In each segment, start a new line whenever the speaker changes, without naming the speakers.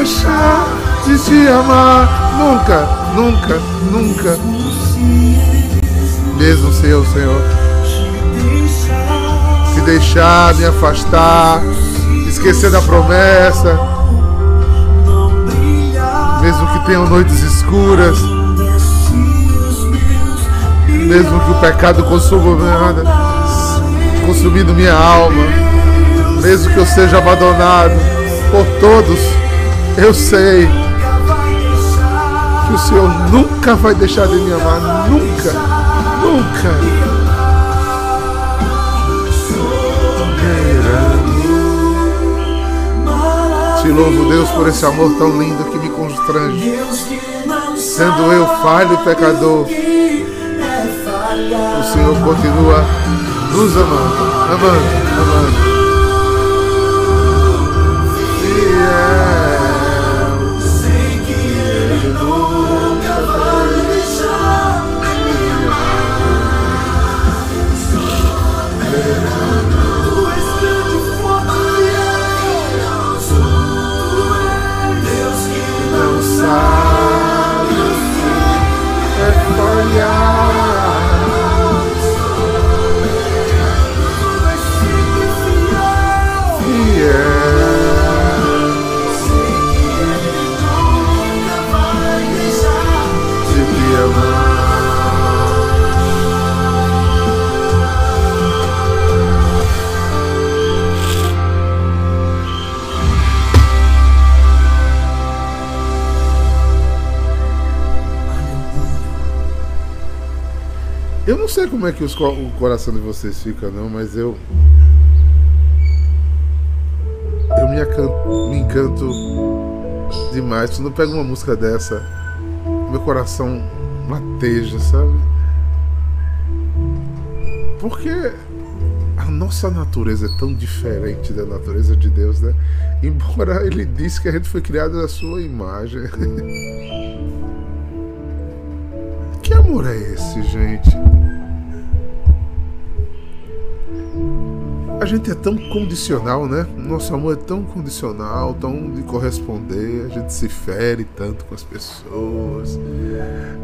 deixar de te amar. Nunca, nunca, nunca. Mesmo se eu, Senhor, se deixar me afastar, esquecer da promessa, mesmo que tenham noites escuras, mesmo que o pecado consuma consumindo minha alma, mesmo que eu seja abandonado por todos, eu sei que o Senhor nunca vai deixar de me amar, nunca, nunca. Te louvo, Deus, por esse amor tão lindo que me constrange. Sendo eu falho e pecador, o Senhor continua nos amando, amando, como é que os, o coração de vocês fica, não, mas eu. Eu me, acanto, me encanto demais. Quando eu pego uma música dessa, meu coração lateja, sabe? Porque a nossa natureza é tão diferente da natureza de Deus, né? Embora ele disse que a gente foi criado na sua imagem. que amor é esse, gente? A gente é tão condicional, né? Nosso amor é tão condicional, tão de corresponder. A gente se fere tanto com as pessoas.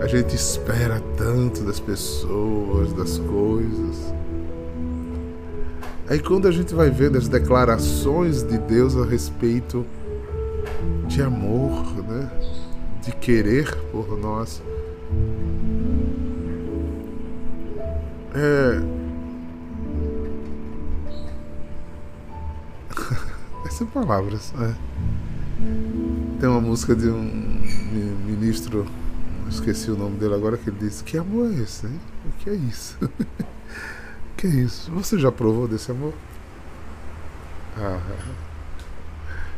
A gente espera tanto das pessoas, das coisas. Aí quando a gente vai vendo as declarações de Deus a respeito de amor, né? De querer por nós. É, Sem palavras. É. Tem uma música de um ministro, esqueci o nome dele agora, que ele disse: Que amor é esse? Hein? O que é isso? o que é isso? Você já provou desse amor? Ah,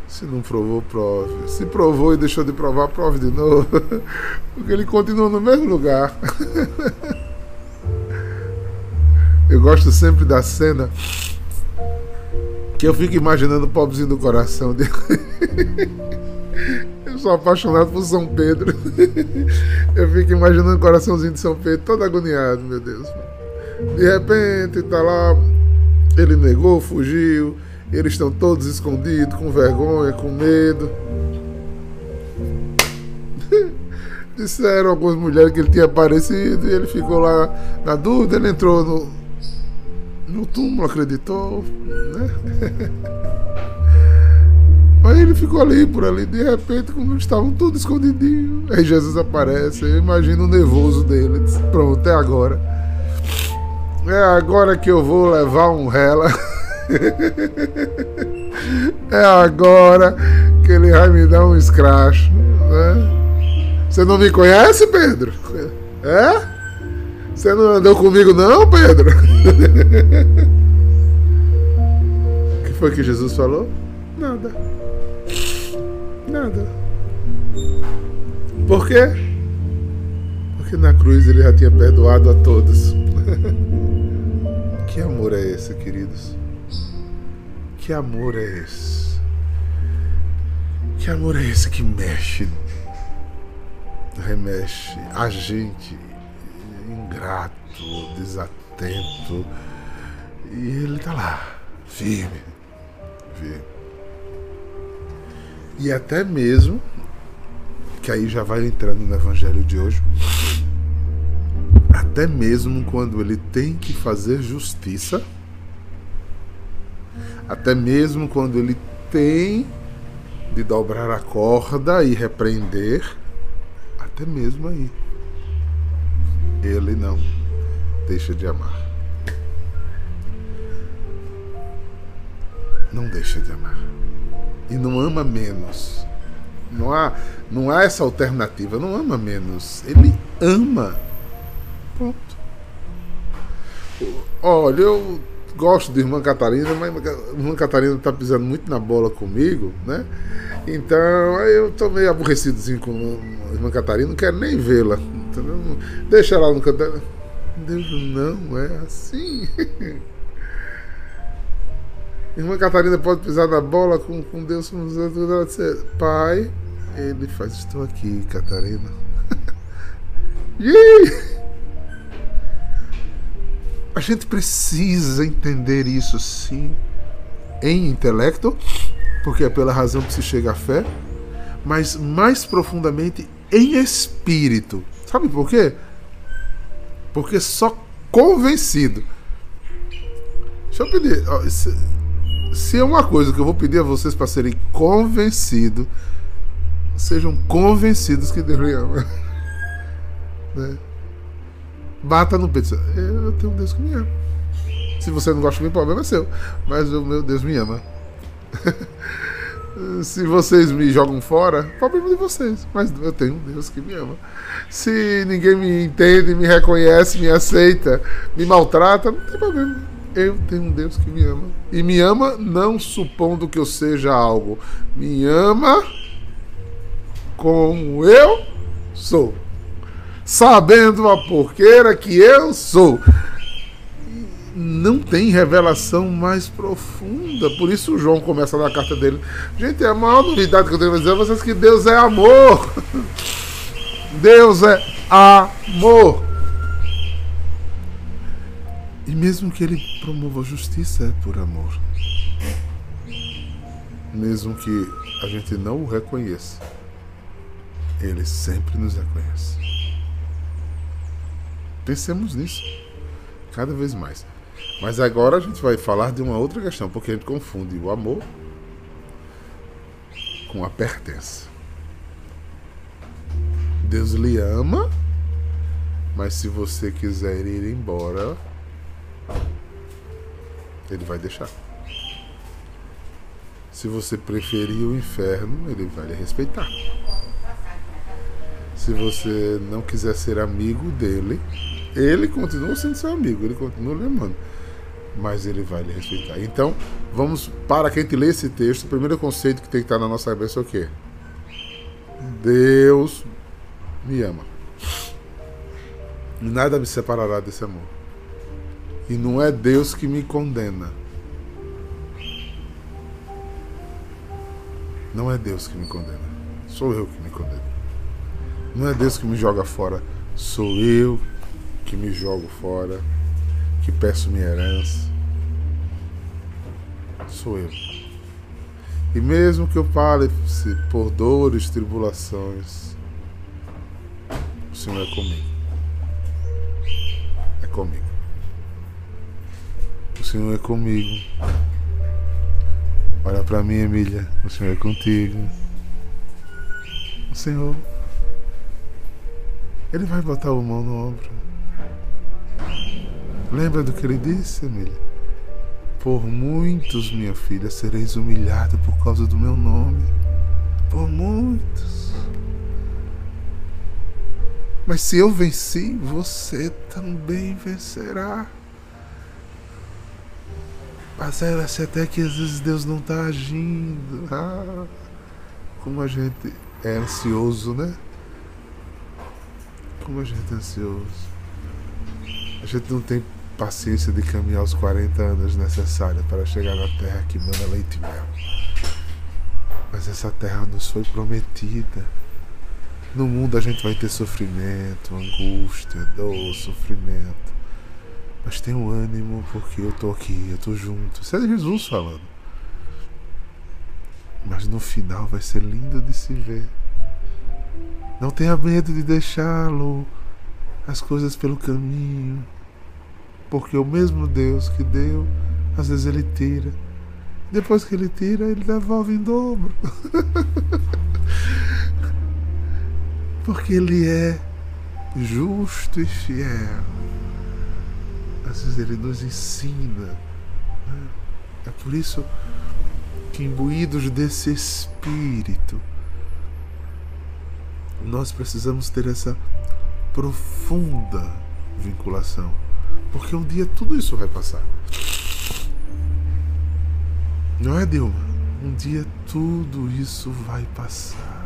se não provou, prove. Se provou e deixou de provar, prove de novo. Porque ele continua no mesmo lugar. Eu gosto sempre da cena que eu fico imaginando o pobrezinho do coração dele. Eu sou apaixonado por São Pedro. Eu fico imaginando o coraçãozinho de São Pedro todo agoniado, meu Deus. De repente, tá lá, ele negou, fugiu, eles estão todos escondidos, com vergonha, com medo. Disseram algumas mulheres que ele tinha aparecido e ele ficou lá na dúvida, ele entrou no, no túmulo, acreditou, né? Aí ele ficou ali, por ali, de repente, quando estavam todos escondidinhos. Aí Jesus aparece, eu imagino o nervoso dele. Disse, Pronto, é agora. É agora que eu vou levar um rela. é agora que ele vai me dar um escracho. Né? Você não me conhece, Pedro? É? Você não andou comigo, não, Pedro? O que foi que Jesus falou? Nada. Nada. Por quê? Porque na cruz ele já tinha perdoado a todos. que amor é esse, queridos? Que amor é esse? Que amor é esse que mexe, remexe a gente ingrato, desatento. E ele tá lá, firme, firme. E até mesmo, que aí já vai entrando no evangelho de hoje, até mesmo quando ele tem que fazer justiça, até mesmo quando ele tem de dobrar a corda e repreender, até mesmo aí, ele não deixa de amar. Não deixa de amar. E não ama menos. Não há, não há essa alternativa. Não ama menos. Ele ama. Ponto. Olha, eu gosto de irmã Catarina, mas a irmã Catarina está pisando muito na bola comigo, né? Então eu tô meio aborrecidozinho com a irmã Catarina, não quero nem vê-la. Deixa ela no canto. Deus não é assim. Irmã Catarina pode pisar na bola com, com Deus. Ela dizer, pai, ele faz, estou aqui, Catarina. A gente precisa entender isso sim, em intelecto, porque é pela razão que se chega à fé, mas mais profundamente em espírito. Sabe por quê? Porque só convencido. Deixa eu pedir. Se é uma coisa que eu vou pedir a vocês para serem convencidos, sejam convencidos que Deus lhe ama. né? Bata no peito. Eu tenho um Deus que me ama. Se você não gosta de mim, o problema é seu. Mas o meu Deus me ama. Se vocês me jogam fora, problema de vocês. Mas eu tenho um Deus que me ama. Se ninguém me entende, me reconhece, me aceita, me maltrata, não tem problema. Eu tenho um Deus que me ama. E me ama não supondo que eu seja algo. Me ama como eu sou. Sabendo a porqueira que eu sou. Não tem revelação mais profunda. Por isso o João começa na carta dele. Gente, a maior novidade que eu tenho a dizer a vocês é que Deus é amor. Deus é amor. E mesmo que ele promova justiça, é por amor. Mesmo que a gente não o reconheça, ele sempre nos reconhece. Pensemos nisso cada vez mais. Mas agora a gente vai falar de uma outra questão, porque a gente confunde o amor com a pertença. Deus lhe ama, mas se você quiser ir embora, ele vai deixar. Se você preferir o inferno, ele vai lhe respeitar. Se você não quiser ser amigo dele, ele continua sendo seu amigo, ele continua lhe amando. Mas ele vai lhe respeitar. Então, vamos, para quem te lê esse texto, o primeiro conceito que tem que estar na nossa cabeça é o quê? Deus me ama. Nada me separará desse amor. E não é Deus que me condena. Não é Deus que me condena. Sou eu que me condeno. Não é Deus que me joga fora. Sou eu que me jogo fora. Que peço minha herança. Sou eu. E mesmo que eu fale por dores, tribulações, o Senhor é comigo. É comigo. O Senhor é comigo. Olha para mim, Emília. O Senhor é contigo. O Senhor, Ele vai botar a mão no ombro. Lembra do que Ele disse, Emília? Por muitos, minha filha, sereis humilhada por causa do meu nome. Por muitos. Mas se eu venci, você também vencerá. Parece até que às vezes Deus não está agindo. Ah, como a gente é ansioso, né? Como a gente é ansioso. A gente não tem paciência de caminhar os 40 anos necessários para chegar na terra que manda leite e mel. Mas essa terra nos foi prometida. No mundo a gente vai ter sofrimento, angústia, dor, sofrimento. Mas tenho ânimo porque eu tô aqui, eu tô junto. Isso é Jesus falando. Mas no final vai ser lindo de se ver. Não tenha medo de deixá-lo as coisas pelo caminho. Porque o mesmo Deus que deu, às vezes ele tira. Depois que ele tira, ele devolve em dobro. Porque ele é justo e fiel. Às vezes ele nos ensina. Né? É por isso que, imbuídos desse espírito, nós precisamos ter essa profunda vinculação. Porque um dia tudo isso vai passar. Não é, Dilma? Um dia tudo isso vai passar.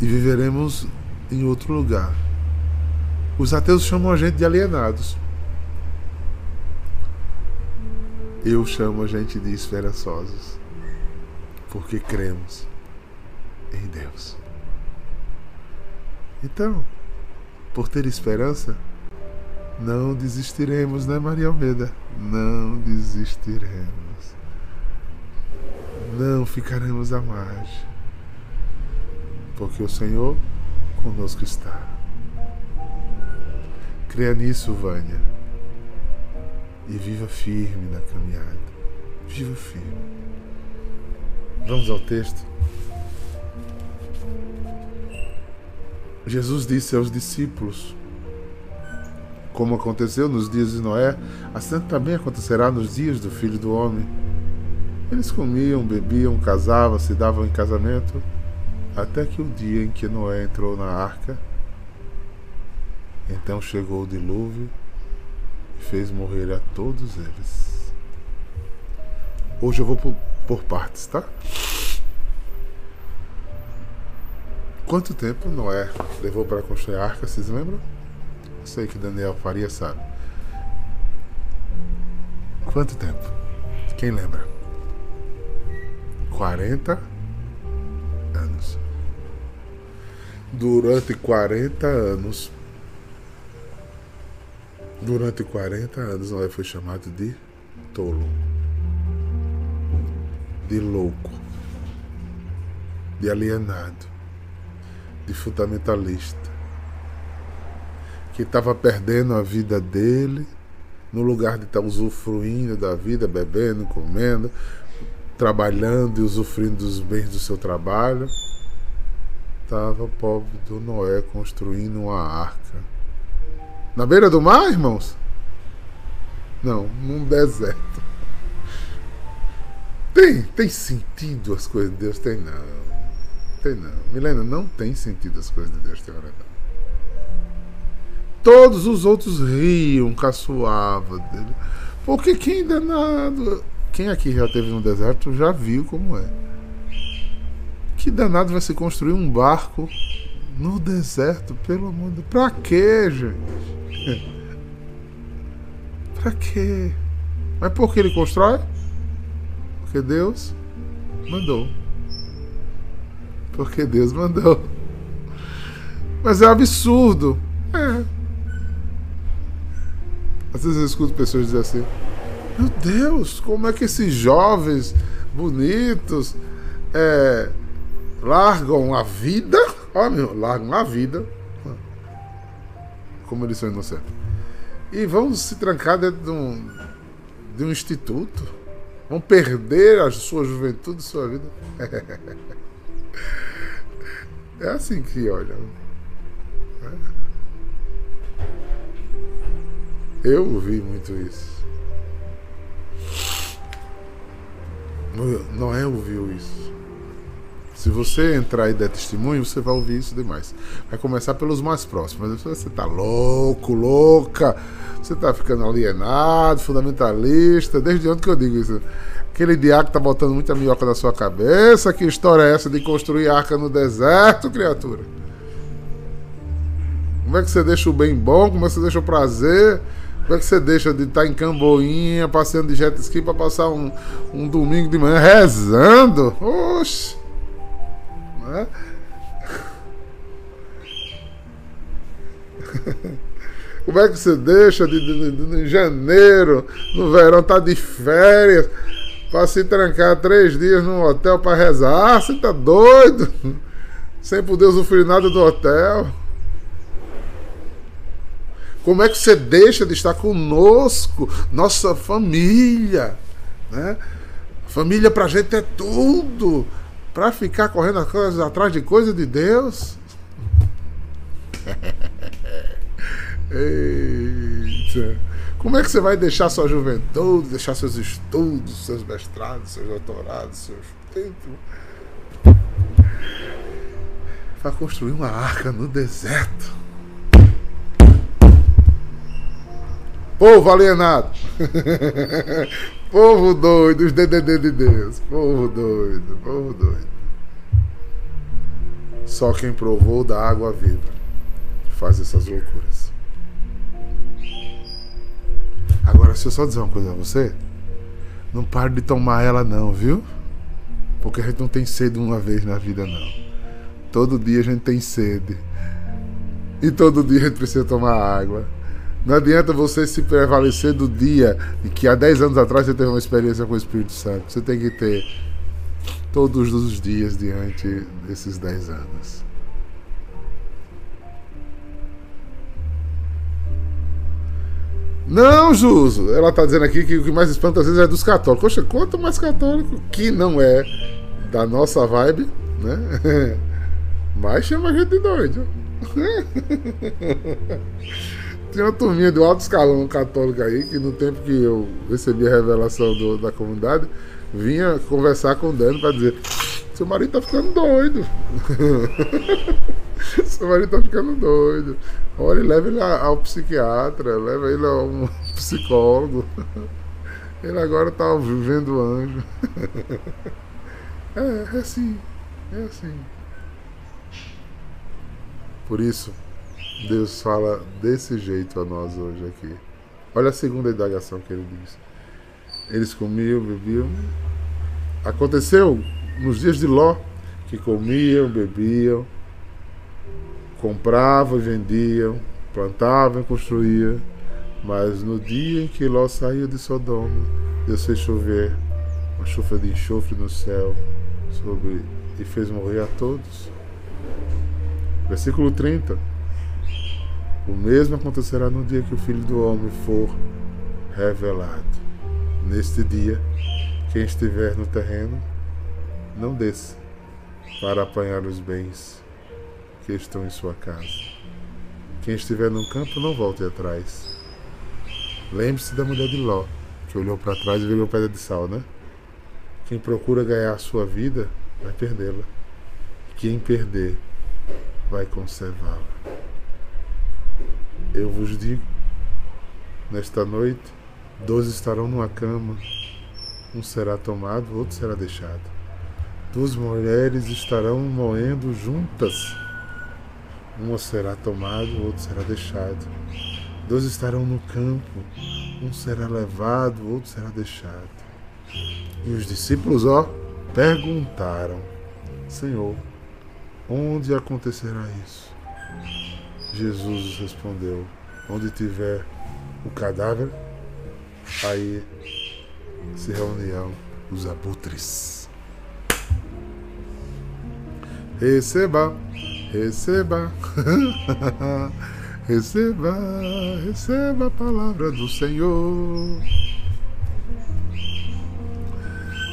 E viveremos em outro lugar. Os ateus chamam a gente de alienados. Eu chamo a gente de esperançosos. Porque cremos em Deus. Então, por ter esperança, não desistiremos, né, Maria Almeida? Não desistiremos. Não ficaremos à margem. Porque o Senhor conosco está. Creia nisso, Vânia. E viva firme na caminhada. Viva firme. Vamos ao texto. Jesus disse aos discípulos: Como aconteceu nos dias de Noé, assim também acontecerá nos dias do filho do homem. Eles comiam, bebiam, casavam, se davam em casamento, até que o dia em que Noé entrou na arca, então chegou o dilúvio e fez morrer a todos eles. Hoje eu vou por, partes, tá? Quanto tempo Noé levou para construir a arca, vocês lembram? Eu sei que Daniel Faria sabe. Quanto tempo? Quem lembra? 40 anos. Durante 40 anos, durante 40 anos, Noé foi chamado de tolo, de louco, de alienado de fundamentalista, que estava perdendo a vida dele, no lugar de estar tá usufruindo da vida, bebendo, comendo, trabalhando e usufruindo dos bens do seu trabalho, estava o pobre do Noé construindo uma arca. Na beira do mar, irmãos? Não, num deserto. Tem, tem sentido as coisas de Deus? Tem não. Tem não. Milena, não tem sentido as coisas de Deus ter Todos os outros riam, caçoavam dele. Porque quem danado. Quem aqui já esteve no deserto já viu como é. Que danado vai se construir um barco no deserto, pelo amor de Deus. Pra quê, gente? pra quê? Mas por que ele constrói? Porque Deus mandou porque Deus mandou. Mas é um absurdo. É. Às vezes eu escuto pessoas dizer assim: Meu Deus, como é que esses jovens bonitos é, largam a vida? Ó, meu, largam a vida. Como eles são inocentes. E vão se trancar dentro de um, de um instituto. Vão perder a sua juventude, sua vida. É assim que olham. Eu ouvi muito isso. Noé ouviu isso. Se você entrar e der testemunho, você vai ouvir isso demais. Vai começar pelos mais próximos. Você tá louco, louca. Você tá ficando alienado, fundamentalista. Desde onde que eu digo isso? Aquele diácono tá botando muita minhoca na sua cabeça. Que história é essa de construir arca no deserto, criatura? Como é que você deixa o bem bom? Como é que você deixa o prazer? Como é que você deixa de estar tá em Camboinha, passeando de jet ski para passar um, um domingo de manhã rezando? Oxe! Não é? Como é que você deixa de, de, de, de janeiro, no verão, tá de férias, para se trancar três dias num hotel para rezar? Ah, você tá doido? Sem poder usufruir nada do hotel. Como é que você deixa de estar conosco, nossa família, né? Família pra gente é tudo. Pra ficar correndo atrás de coisa de Deus. Eita. Como é que você vai deixar sua juventude, deixar seus estudos, seus mestrados, seus doutorados, seus tempos? Para construir uma arca no deserto. Povo alienado. povo doido, os DDD de Deus. Povo doido, povo doido. Só quem provou da água viva faz essas loucuras. Agora, se eu só dizer uma coisa a você, não pare de tomar ela não, viu? Porque a gente não tem sede uma vez na vida não. Todo dia a gente tem sede. E todo dia a gente precisa tomar água. Não adianta você se prevalecer do dia em que há 10 anos atrás você teve uma experiência com o Espírito Santo. Você tem que ter todos os dias diante desses 10 anos. Não, Juso. Ela está dizendo aqui que o que mais espanta às vezes é dos católicos. Poxa, quanto mais católico que não é da nossa vibe, né? Mais chama a gente de doido. Tinha uma turminha do alto escalão católico aí, que no tempo que eu recebi a revelação do, da comunidade, vinha conversar com o Dani para dizer: seu marido tá ficando doido. seu marido tá ficando doido. Olha, leva ele ao psiquiatra, leva ele a um psicólogo. Ele agora tá vivendo anjo. É, é assim, é assim. Por isso, Deus fala desse jeito a nós hoje aqui. Olha a segunda indagação que ele diz. Eles comiam, bebiam. Aconteceu nos dias de Ló que comiam, bebiam, compravam e vendiam, plantavam e construíam. Mas no dia em que Ló saiu de Sodoma, Deus fez chover uma chuva de enxofre no céu sobre, e fez morrer a todos. Versículo 30. O mesmo acontecerá no dia que o Filho do Homem for revelado. Neste dia, quem estiver no terreno, não desça para apanhar os bens que estão em sua casa. Quem estiver no campo, não volte atrás. Lembre-se da mulher de Ló, que olhou para trás e virou pedra de sal, né? Quem procura ganhar a sua vida, vai perdê-la. Quem perder, vai conservá-la. Eu vos digo, nesta noite, dois estarão numa cama, um será tomado, outro será deixado. Duas mulheres estarão moendo juntas, uma será tomado, outro será deixado. Dois estarão no campo, um será levado, outro será deixado. E os discípulos, ó, perguntaram: Senhor, onde acontecerá isso? Jesus respondeu: Onde tiver o cadáver, aí se reunirão os abutres. Receba, receba, receba, receba a palavra do Senhor.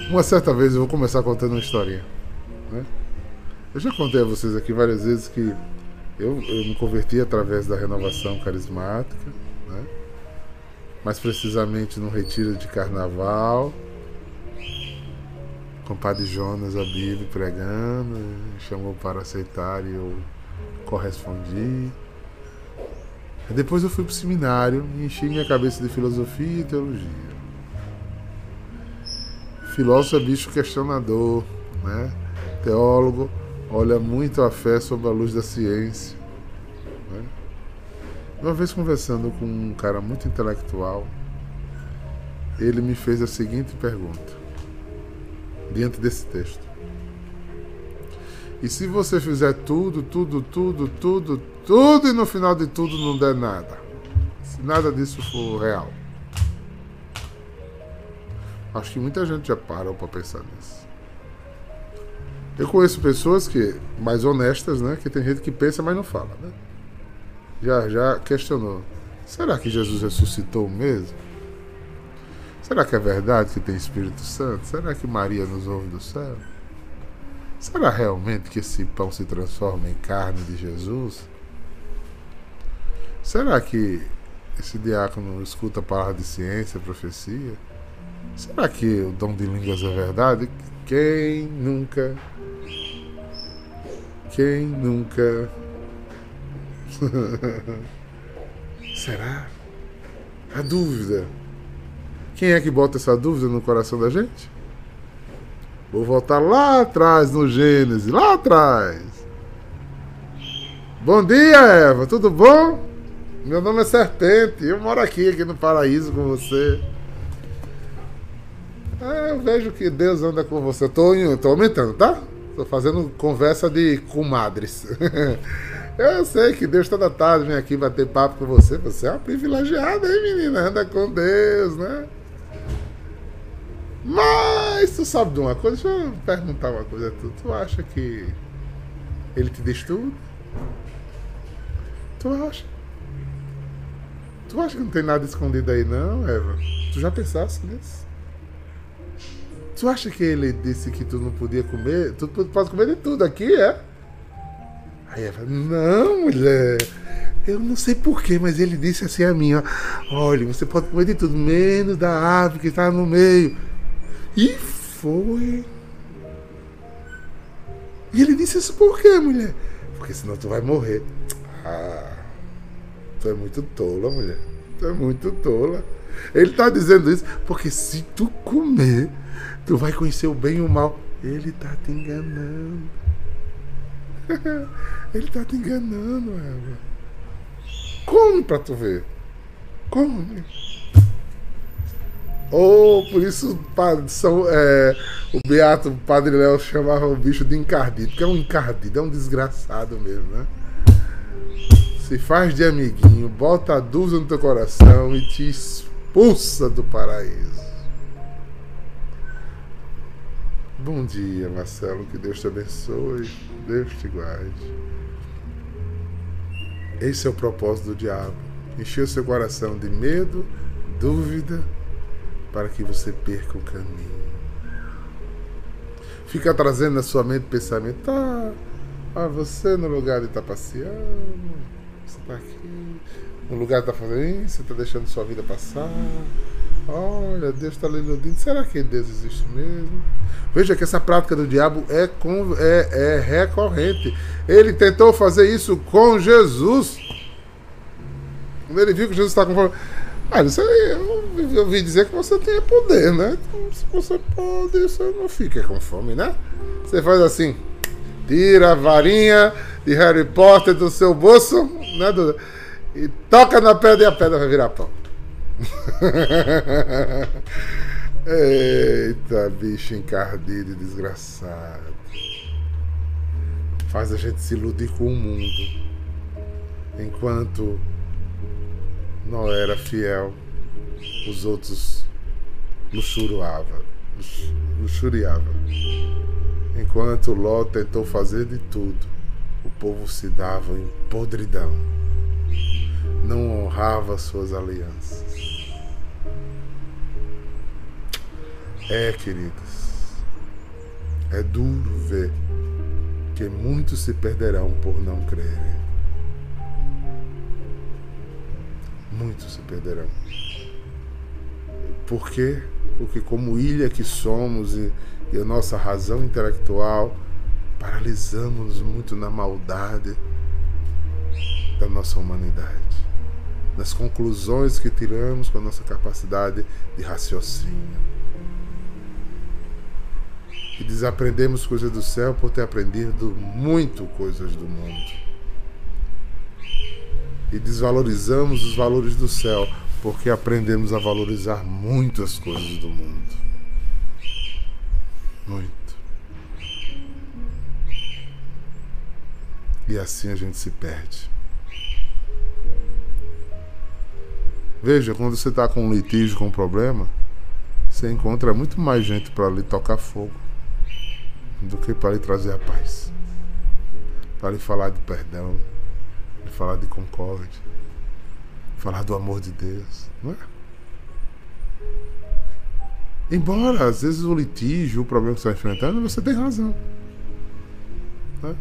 Uma certa vez eu vou começar contando uma historinha. Né? Eu já contei a vocês aqui várias vezes que eu, eu me converti através da renovação carismática, né? mais precisamente num retiro de carnaval, com o padre Jonas a Bíblia pregando, chamou para aceitar e eu correspondi. Depois eu fui para o seminário e enchi minha cabeça de filosofia e teologia. Filósofo é bicho questionador, né? teólogo olha muito a fé sob a luz da ciência. Né? Uma vez conversando com um cara muito intelectual, ele me fez a seguinte pergunta, diante desse texto. E se você fizer tudo, tudo, tudo, tudo, tudo e no final de tudo não der nada? Se nada disso for real. Acho que muita gente já parou para pensar nisso. Eu conheço pessoas que mais honestas, né? Que tem gente que pensa, mas não fala, né? Já já questionou. Será que Jesus ressuscitou mesmo? Será que é verdade que tem Espírito Santo? Será que Maria nos ouve do céu? Será realmente que esse pão se transforma em carne de Jesus? Será que esse diácono escuta a palavra de ciência, profecia? Será que o dom de línguas é verdade? Quem nunca? Quem nunca? Será? A dúvida. Quem é que bota essa dúvida no coração da gente? Vou voltar lá atrás no Gênesis, lá atrás. Bom dia, Eva, tudo bom? Meu nome é Serpente, eu moro aqui, aqui no paraíso com você. Ah, eu vejo que Deus anda com você. Eu tô, tô aumentando, tá? Tô fazendo conversa de comadres. eu sei que Deus toda tarde vem aqui bater papo com você. Você é uma privilegiada, hein, menina? Anda com Deus, né? Mas tu sabe de uma coisa? Deixa eu perguntar uma coisa a tu. Tu acha que ele te diz tudo? Tu acha? Tu acha que não tem nada escondido aí não, Eva? Tu já pensaste nisso? Tu acha que ele disse que tu não podia comer? Tu pode comer de tudo aqui, é? Aí Eva, não, mulher. Eu não sei porquê, mas ele disse assim a mim, ó. Olha, você pode comer de tudo, menos da árvore que está no meio. E foi. E ele disse isso por quê, mulher? Porque senão tu vai morrer. Ah, tu é muito tola, mulher. Tu é muito tola. Ele tá dizendo isso porque se tu comer, tu vai conhecer o bem e o mal. Ele tá te enganando. Ele tá te enganando, Eva. Come pra tu ver. Come. Ou oh, por isso são, é, o Beato o Padre Léo chamava o bicho de encardido, porque é um encardido, é um desgraçado mesmo, né? Se faz de amiguinho, bota a dúvida no teu coração e te expulsa do paraíso. Bom dia, Marcelo, que Deus te abençoe, Deus te guarde. Esse é o propósito do diabo: encher o seu coração de medo, dúvida para que você perca o caminho. Fica trazendo na sua mente pensamento, tá, ah, você no lugar de estar tá passeando, você está aqui, no lugar de estar tá fazendo isso, você está deixando sua vida passar. Olha, Deus está lhe iludindo. Será que Deus existe mesmo? Veja que essa prática do diabo é, com, é, é recorrente. Ele tentou fazer isso com Jesus. Quando ele viu que Jesus está com ah, isso aí, eu ouvi dizer que você tem poder, né? Então, se você pode, você não fica com fome, né? Você faz assim, tira a varinha de Harry Potter do seu bolso, né, Duda? E toca na pedra e a pedra vai virar pão. Eita, bicho encardido e desgraçado. Faz a gente se iludir com o mundo. Enquanto não era fiel, os outros luxuriavam. luxuriava. Enquanto Ló tentou fazer de tudo, o povo se dava em podridão. Não honrava suas alianças. É, queridos, é duro ver que muitos se perderão por não crerem. muitos se perderão. Por quê? Porque, como ilha que somos e, e a nossa razão intelectual, paralisamos muito na maldade da nossa humanidade, nas conclusões que tiramos com a nossa capacidade de raciocínio. E desaprendemos coisas do céu por ter aprendido muito coisas do mundo e desvalorizamos os valores do céu porque aprendemos a valorizar muitas coisas do mundo. Muito. E assim a gente se perde. Veja, quando você está com um litígio, com um problema, você encontra muito mais gente para lhe tocar fogo do que para lhe trazer a paz. Para lhe falar de perdão, lhe falar de concórdia, falar do amor de Deus, não é? Embora às vezes o litígio, o problema que você está enfrentando, você tem razão. Né?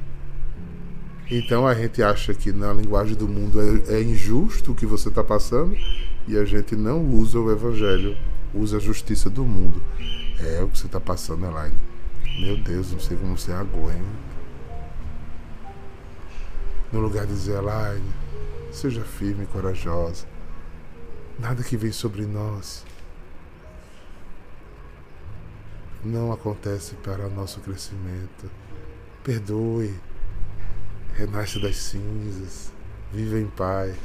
Então a gente acha que na linguagem do mundo é, é injusto o que você está passando e a gente não usa o evangelho, usa a justiça do mundo. É o que você está passando, Elaine. Meu Deus, não sei como você aguenta. No lugar de dizer, Elaine, seja firme e corajosa. Nada que vem sobre nós não acontece para nosso crescimento. Perdoe, renasce das cinzas, viva em paz.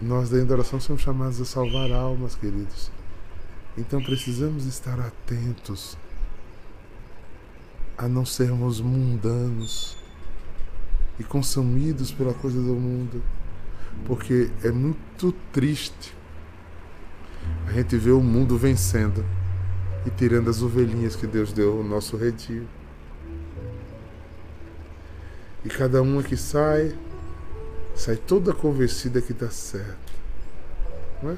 Nós da adoração somos chamados a salvar almas, queridos. Então precisamos estar atentos a não sermos mundanos e consumidos pela coisa do mundo, porque é muito triste a gente ver o mundo vencendo e tirando as ovelhinhas que Deus deu ao nosso redil. E cada uma que sai, sai toda convencida que está certo. Não é?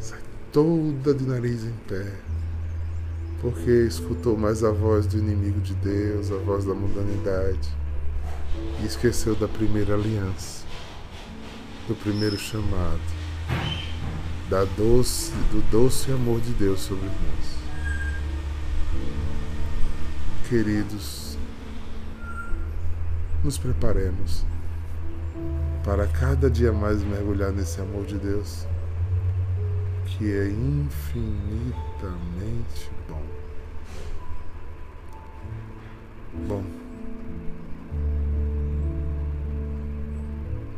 Sai toda de nariz em pé. Porque escutou mais a voz do inimigo de Deus, a voz da mundanidade. E esqueceu da primeira aliança, do primeiro chamado da doce, do doce amor de Deus sobre nós. Queridos, nos preparemos para cada dia mais mergulhar nesse amor de Deus, que é infinitamente bom.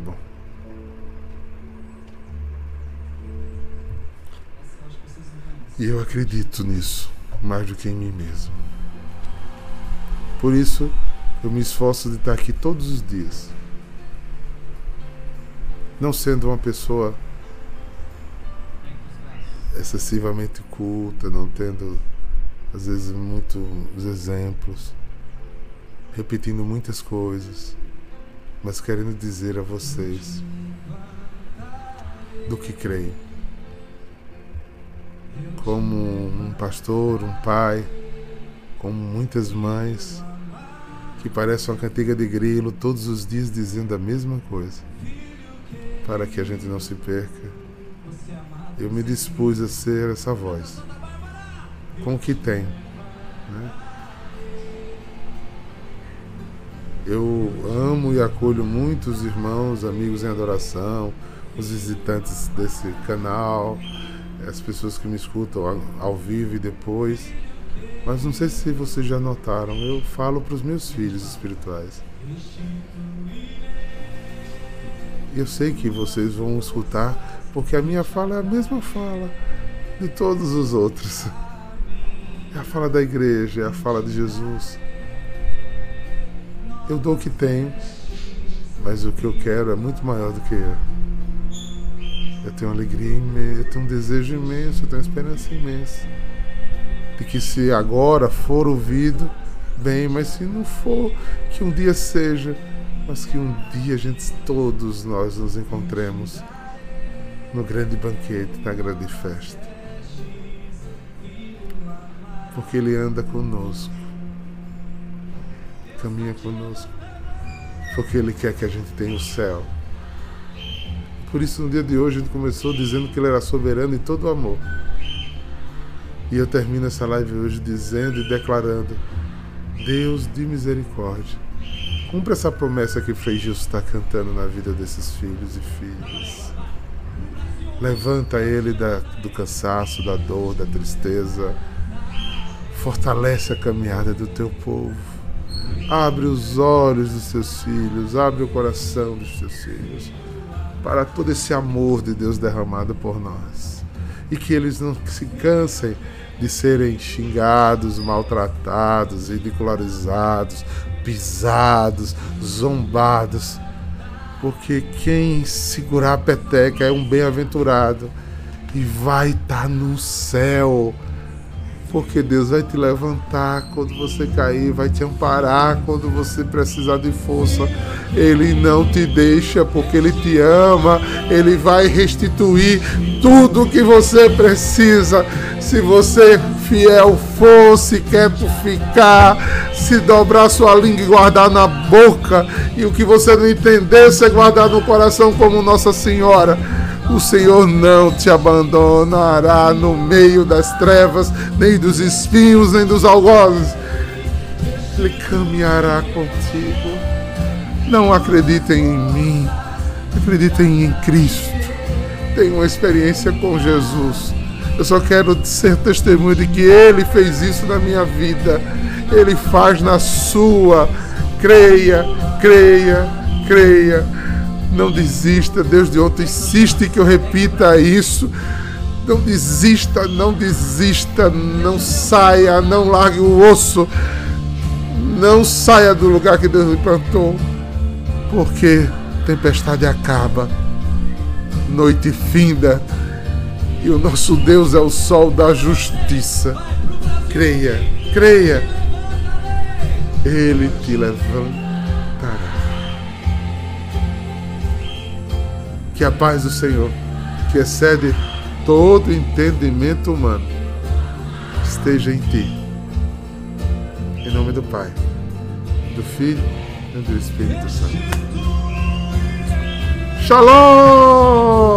Bom. E eu acredito nisso mais do que em mim mesmo. Por isso, eu me esforço de estar aqui todos os dias. Não sendo uma pessoa excessivamente culta, não tendo às vezes muitos exemplos, repetindo muitas coisas, mas querendo dizer a vocês do que creio como um pastor, um pai, como muitas mães, que parecem uma cantiga de grilo todos os dias dizendo a mesma coisa, para que a gente não se perca. Eu me dispus a ser essa voz, com o que tem. Né? Eu amo e acolho muitos irmãos, amigos em adoração, os visitantes desse canal, as pessoas que me escutam ao vivo e depois. Mas não sei se vocês já notaram, eu falo para os meus filhos espirituais. Eu sei que vocês vão escutar, porque a minha fala é a mesma fala de todos os outros. É a fala da igreja, é a fala de Jesus. Eu dou o que tenho, mas o que eu quero é muito maior do que eu. Eu tenho alegria imensa, eu tenho um desejo imenso, eu tenho uma esperança imensa. De que se agora for ouvido, bem, mas se não for, que um dia seja, mas que um dia a gente, todos nós nos encontremos no grande banquete, na grande festa. Porque Ele anda conosco, caminha conosco, porque Ele quer que a gente tenha o céu por isso, no dia de hoje, gente começou dizendo que ele era soberano em todo o amor. E eu termino essa live hoje dizendo e declarando: Deus de misericórdia, cumpra essa promessa que Frei Gilson está cantando na vida desses filhos e filhas. Levanta ele da, do cansaço, da dor, da tristeza. Fortalece a caminhada do teu povo. Abre os olhos dos teus filhos, abre o coração dos teus filhos para todo esse amor de Deus derramado por nós. E que eles não se cansem de serem xingados, maltratados, ridicularizados, pisados, zombados, Porque quem segurar a peteca é um bem-aventurado e vai estar tá no céu porque Deus vai te levantar quando você cair, vai te amparar quando você precisar de força. Ele não te deixa porque Ele te ama, Ele vai restituir tudo que você precisa. Se você fiel for, se quieto ficar, se dobrar sua língua e guardar na boca, e o que você não entender, você guardar no coração como Nossa Senhora o Senhor não te abandonará no meio das trevas, nem dos espinhos, nem dos algozes. Ele caminhará contigo. Não acreditem em mim, acreditem em Cristo. Tenham uma experiência com Jesus. Eu só quero ser testemunho de que Ele fez isso na minha vida. Ele faz na sua. Creia, creia, creia não desista, Deus de ontem insiste que eu repita isso. Não desista, não desista, não saia, não largue o osso. Não saia do lugar que Deus lhe plantou. Porque tempestade acaba, noite finda, e o nosso Deus é o sol da justiça. Creia, creia. Ele te levanta que a paz do Senhor, que excede todo entendimento humano, esteja em ti. Em nome do Pai, do Filho e do Espírito Santo. Shalom!